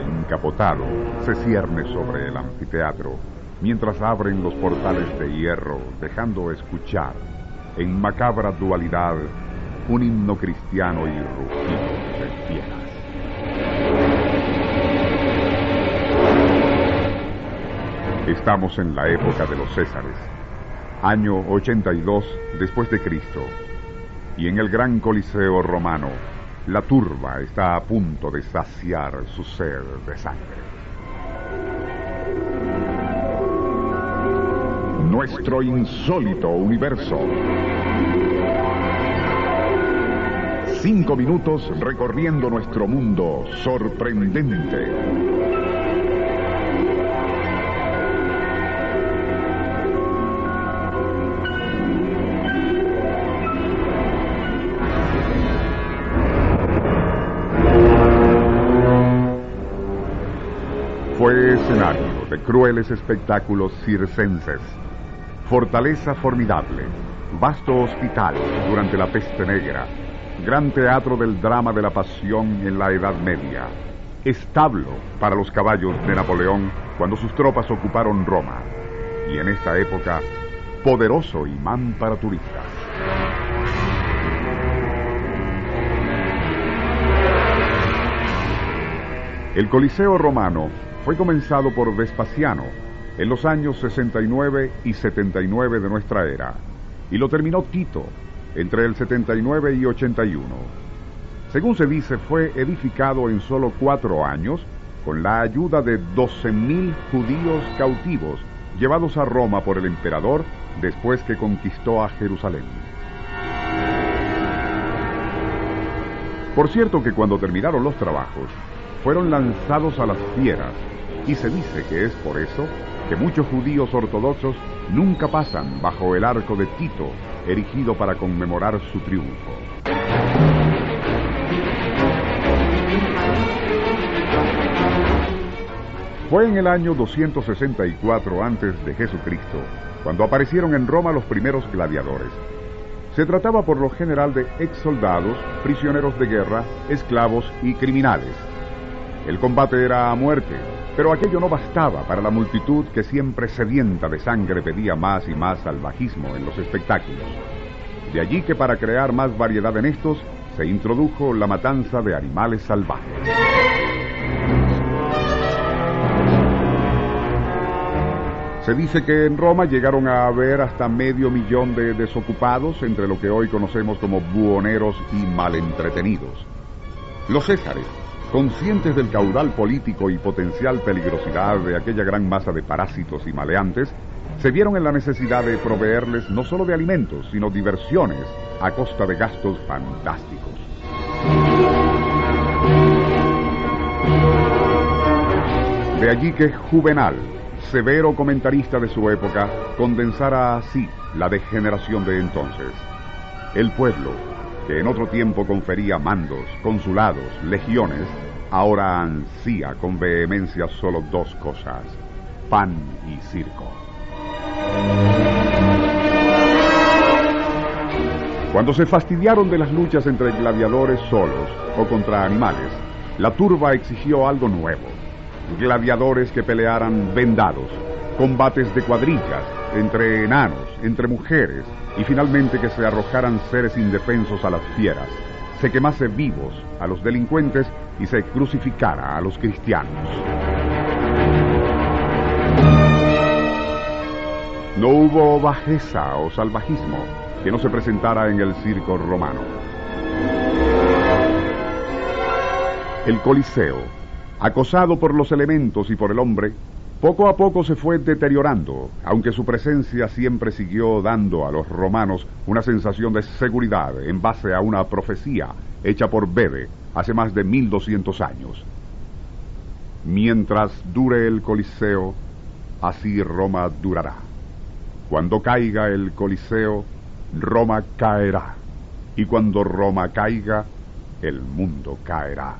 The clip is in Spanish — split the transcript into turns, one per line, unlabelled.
Encapotado se cierne sobre el anfiteatro mientras abren los portales de hierro, dejando escuchar, en macabra dualidad, un himno cristiano y rugido de fieras. Estamos en la época de los Césares, año 82 después de Cristo, y en el gran Coliseo romano, la turba está a punto de saciar su sed de sangre. Nuestro insólito universo. Cinco minutos recorriendo nuestro mundo sorprendente. Fue escenario de crueles espectáculos circenses, fortaleza formidable, vasto hospital durante la peste negra, gran teatro del drama de la pasión en la Edad Media, establo para los caballos de Napoleón cuando sus tropas ocuparon Roma, y en esta época, poderoso imán para turistas. El Coliseo romano fue comenzado por Vespasiano en los años 69 y 79 de nuestra era y lo terminó Tito entre el 79 y 81. Según se dice, fue edificado en solo cuatro años con la ayuda de 12.000 judíos cautivos llevados a Roma por el emperador después que conquistó a Jerusalén. Por cierto que cuando terminaron los trabajos, fueron lanzados a las fieras y se dice que es por eso que muchos judíos ortodoxos nunca pasan bajo el arco de Tito, erigido para conmemorar su triunfo. Fue en el año 264 antes de Jesucristo cuando aparecieron en Roma los primeros gladiadores. Se trataba por lo general de ex soldados, prisioneros de guerra, esclavos y criminales. El combate era a muerte, pero aquello no bastaba para la multitud que siempre sedienta de sangre pedía más y más salvajismo en los espectáculos. De allí que para crear más variedad en estos, se introdujo la matanza de animales salvajes. Se dice que en Roma llegaron a haber hasta medio millón de desocupados entre lo que hoy conocemos como buhoneros y malentretenidos. Los Césares, conscientes del caudal político y potencial peligrosidad de aquella gran masa de parásitos y maleantes, se vieron en la necesidad de proveerles no solo de alimentos, sino diversiones a costa de gastos fantásticos. De allí que Juvenal, severo comentarista de su época, condensara así la degeneración de entonces. El pueblo, que en otro tiempo confería mandos, consulados, legiones, ahora ansía con vehemencia solo dos cosas, pan y circo. Cuando se fastidiaron de las luchas entre gladiadores solos o contra animales, la turba exigió algo nuevo. Gladiadores que pelearan vendados, combates de cuadrillas, entre enanos, entre mujeres, y finalmente que se arrojaran seres indefensos a las fieras, se quemase vivos a los delincuentes y se crucificara a los cristianos. No hubo bajeza o salvajismo que no se presentara en el circo romano. El Coliseo, acosado por los elementos y por el hombre, Poco a poco se fue deteriorando, aunque su presencia siempre siguió dando a los romanos una sensación de seguridad en base a una profecía hecha por Bebe hace más de 1200 años. Mientras dure el Coliseo, así Roma durará. Cuando caiga el Coliseo, Roma caerá. Y cuando Roma caiga, el mundo caerá.